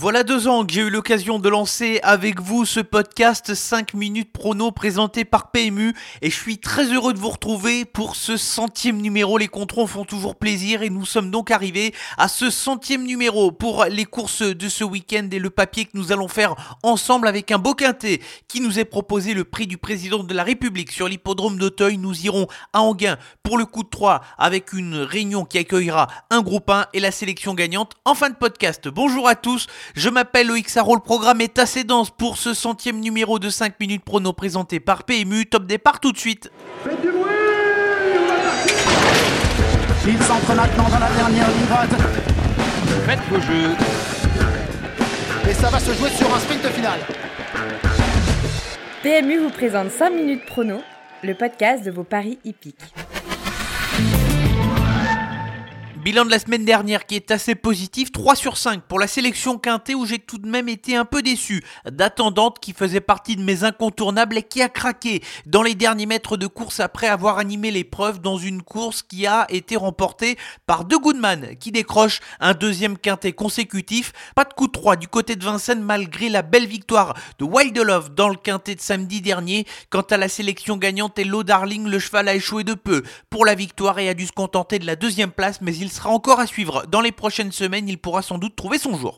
Voilà deux ans que j'ai eu l'occasion de lancer avec vous ce podcast 5 minutes prono présenté par PMU et je suis très heureux de vous retrouver pour ce centième numéro. Les contrôles font toujours plaisir et nous sommes donc arrivés à ce centième numéro pour les courses de ce week-end et le papier que nous allons faire ensemble avec un beau quintet qui nous est proposé le prix du président de la République sur l'hippodrome d'Auteuil. Nous irons à Anguin pour le coup de 3 avec une réunion qui accueillera un groupe 1 et la sélection gagnante en fin de podcast. Bonjour à tous. Je m'appelle Loïc Sarro, le programme est assez dense pour ce centième numéro de 5 minutes prono présenté par PMU. Top départ tout de suite. Faites du bruit Il s'entre maintenant dans la dernière ligne droite. Faites vos jeux. Et ça va se jouer sur un sprint final. PMU vous présente 5 minutes prono, le podcast de vos paris hippiques. Bilan de la semaine dernière qui est assez positif, 3 sur 5 pour la sélection quintée où j'ai tout de même été un peu déçu. D'attendante qui faisait partie de mes incontournables et qui a craqué dans les derniers mètres de course après avoir animé l'épreuve dans une course qui a été remportée par De Goodman qui décroche un deuxième quintet consécutif. Pas de coup de 3 du côté de Vincennes malgré la belle victoire de Wild Love dans le quintet de samedi dernier. Quant à la sélection gagnante et Low Darling, le cheval a échoué de peu pour la victoire et a dû se contenter de la deuxième place mais il sera encore à suivre. Dans les prochaines semaines, il pourra sans doute trouver son jour.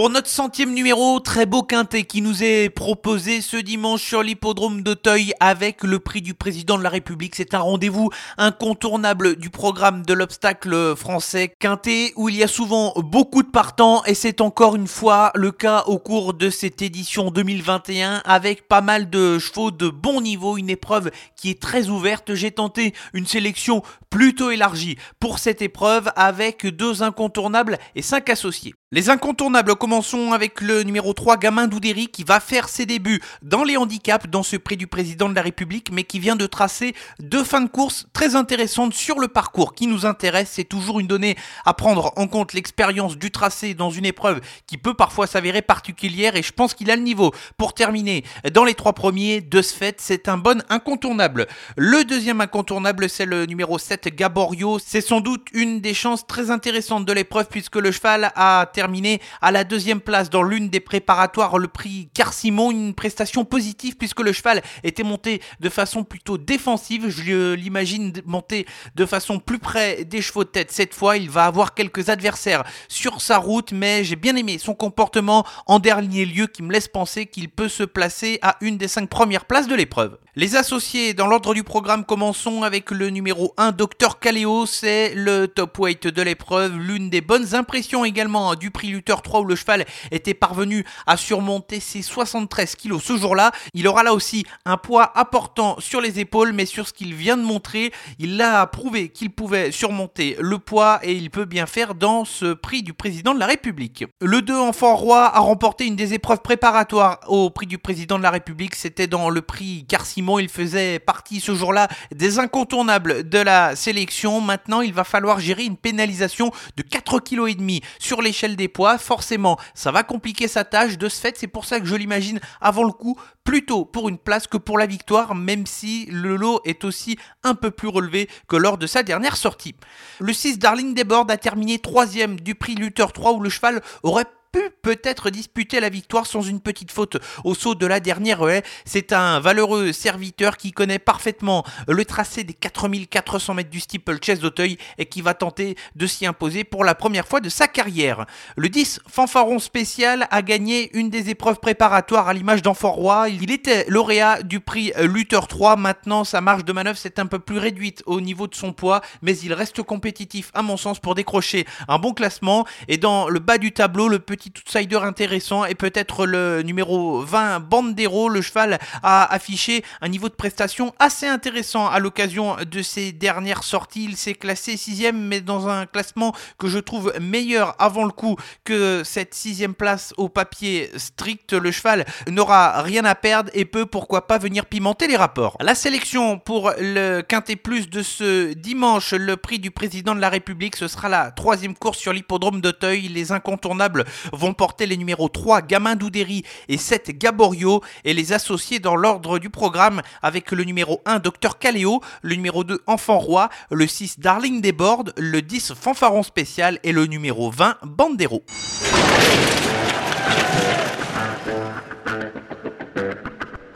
Pour notre centième numéro, très beau quintet qui nous est proposé ce dimanche sur l'hippodrome d'Auteuil avec le prix du président de la République. C'est un rendez-vous incontournable du programme de l'obstacle français quintet où il y a souvent beaucoup de partants et c'est encore une fois le cas au cours de cette édition 2021 avec pas mal de chevaux de bon niveau, une épreuve qui est très ouverte. J'ai tenté une sélection plutôt élargie pour cette épreuve avec deux incontournables et cinq associés. Les incontournables, commençons avec le numéro 3, Gamin Doudéry, qui va faire ses débuts dans les handicaps dans ce prix du président de la République, mais qui vient de tracer deux fins de course très intéressantes sur le parcours qui nous intéresse. C'est toujours une donnée à prendre en compte, l'expérience du tracé dans une épreuve qui peut parfois s'avérer particulière, et je pense qu'il a le niveau pour terminer dans les trois premiers. De ce fait, c'est un bon incontournable. Le deuxième incontournable, c'est le numéro 7, Gaborio. C'est sans doute une des chances très intéressantes de l'épreuve, puisque le cheval a terminé à la deuxième place dans l'une des préparatoires, le prix Carcimon, une prestation positive puisque le cheval était monté de façon plutôt défensive. Je l'imagine monter de façon plus près des chevaux de tête. Cette fois, il va avoir quelques adversaires sur sa route, mais j'ai bien aimé son comportement en dernier lieu qui me laisse penser qu'il peut se placer à une des cinq premières places de l'épreuve. Les associés dans l'ordre du programme, commençons avec le numéro 1, Dr Caléo, c'est le top weight de l'épreuve, l'une des bonnes impressions également du prix Luther 3 où le cheval était parvenu à surmonter ses 73 kilos ce jour-là. Il aura là aussi un poids important sur les épaules, mais sur ce qu'il vient de montrer, il a prouvé qu'il pouvait surmonter le poids et il peut bien faire dans ce prix du président de la République. Le 2 enfant roi a remporté une des épreuves préparatoires au prix du président de la République, c'était dans le prix Il faisait partie ce jour-là des incontournables de la sélection. Maintenant, il va falloir gérer une pénalisation de 4,5 kg sur l'échelle des poids. Forcément, ça va compliquer sa tâche. De ce fait, c'est pour ça que je l'imagine avant le coup plutôt pour une place que pour la victoire, même si le lot est aussi un peu plus relevé que lors de sa dernière sortie. Le 6 Darling Desbordes a terminé troisième du prix Luther 3 où le cheval aurait pu peut-être disputer la victoire sans une petite faute au saut de la dernière haie. C'est un valeureux serviteur qui connaît parfaitement le tracé des 4400 mètres du steeple chess d'Auteuil et qui va tenter de s'y imposer pour la première fois de sa carrière. Le 10 fanfaron spécial a gagné une des épreuves préparatoires à l'image d'Enfant. Il était lauréat du prix Luther 3. Maintenant, sa marge de manœuvre s'est un peu plus réduite au niveau de son poids, mais il reste compétitif à mon sens pour décrocher un bon classement. Et dans le bas du tableau, le petit outsider intéressant et peut-être le numéro 20 Bandero. Le cheval a affiché un niveau de prestation assez intéressant à l'occasion de ses dernières sorties. Il s'est classé sixième mais dans un classement que je trouve meilleur avant le coup que cette sixième place au papier strict. Le cheval n'aura rien à perdre et peut pourquoi pas venir pimenter les rapports. La sélection pour le Quintet Plus de ce dimanche, le prix du président de la République, ce sera la troisième course sur l'hippodrome d'Auteuil. Les incontournables vont porter les numéros 3 Gamin Doudéry et 7 Gaborio et les associer dans l'ordre du programme avec le numéro 1 Docteur Caléo, le numéro 2 Enfant Roi, le 6 Darling Desbordes, le 10 Fanfaron Spécial et le numéro 20 Bandero.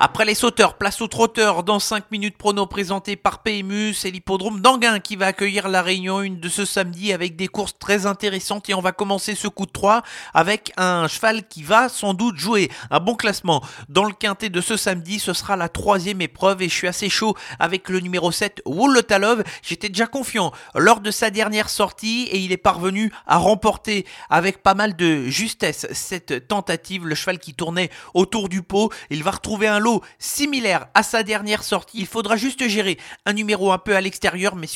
Après les sauteurs, place aux trotteurs dans 5 minutes prono présenté par PMU, c'est l'hippodrome d'Anguin qui va accueillir la réunion 1 de ce samedi avec des courses très intéressantes et on va commencer ce coup de 3 avec un cheval qui va sans doute jouer un bon classement. Dans le quintet de ce samedi, ce sera la troisième épreuve et je suis assez chaud avec le numéro 7, Wolotalov. J'étais déjà confiant lors de sa dernière sortie et il est parvenu à remporter avec pas mal de justesse cette tentative. Le cheval qui tournait autour du pot, il va retrouver un lot similaire à sa dernière sortie. Il faudra juste gérer un numéro un peu à l'extérieur, mais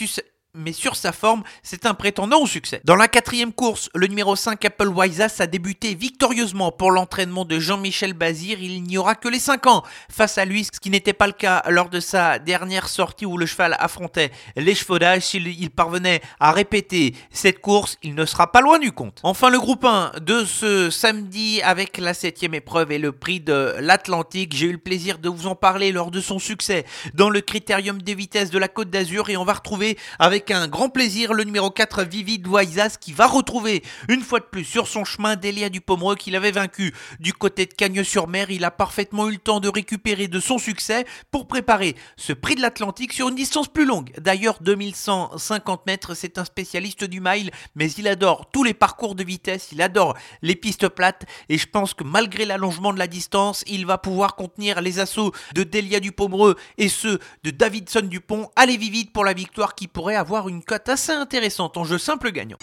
mais sur sa forme, c'est un prétendant au succès. Dans la quatrième course, le numéro 5 Apple Wisas a débuté victorieusement pour l'entraînement de Jean-Michel Bazir. Il n'y aura que les 5 ans face à lui, ce qui n'était pas le cas lors de sa dernière sortie où le cheval affrontait l'échevaudages. S'il parvenait à répéter cette course, il ne sera pas loin du compte. Enfin, le groupe 1 de ce samedi avec la septième épreuve et le prix de l'Atlantique. J'ai eu le plaisir de vous en parler lors de son succès dans le critérium des vitesses de la Côte d'Azur et on va retrouver avec un grand plaisir le numéro 4 Vivid Waisas qui va retrouver une fois de plus sur son chemin Delia du Pomereux qu'il avait vaincu du côté de Cagnes-sur-Mer. Il a parfaitement eu le temps de récupérer de son succès pour préparer ce prix de l'Atlantique sur une distance plus longue. D'ailleurs 2150 mètres, c'est un spécialiste du mile, mais il adore tous les parcours de vitesse, il adore les pistes plates et je pense que malgré l'allongement de la distance, il va pouvoir contenir les assauts de Delia du Pomereux et ceux de Davidson Dupont. Allez Vivid pour la victoire qui pourrait avoir une cote assez intéressante en jeu simple gagnant.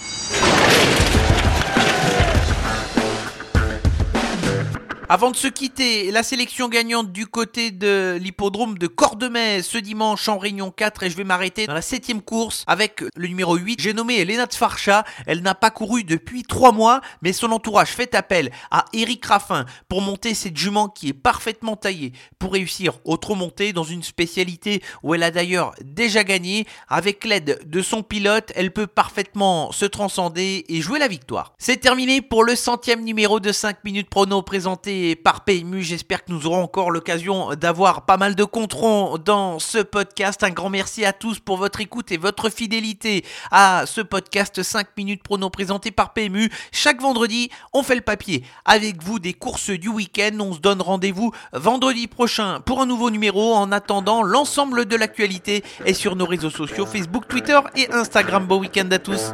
Avant de se quitter, la sélection gagnante du côté de l'hippodrome de Cordemais ce dimanche en Réunion 4 et je vais m'arrêter dans la septième course avec le numéro 8. J'ai nommé Elena Farcha. Elle n'a pas couru depuis 3 mois, mais son entourage fait appel à Eric Raffin pour monter cette jument qui est parfaitement taillée pour réussir autre montée dans une spécialité où elle a d'ailleurs déjà gagné. Avec l'aide de son pilote, elle peut parfaitement se transcender et jouer la victoire. C'est terminé pour le centième numéro de 5 minutes prono présenté par PMU. J'espère que nous aurons encore l'occasion d'avoir pas mal de controns dans ce podcast. Un grand merci à tous pour votre écoute et votre fidélité à ce podcast 5 minutes prono présenté par PMU. Chaque vendredi, on fait le papier avec vous des courses du week-end. On se donne rendez-vous vendredi prochain pour un nouveau numéro. En attendant, l'ensemble de l'actualité est sur nos réseaux sociaux Facebook, Twitter et Instagram. Bon week-end à tous.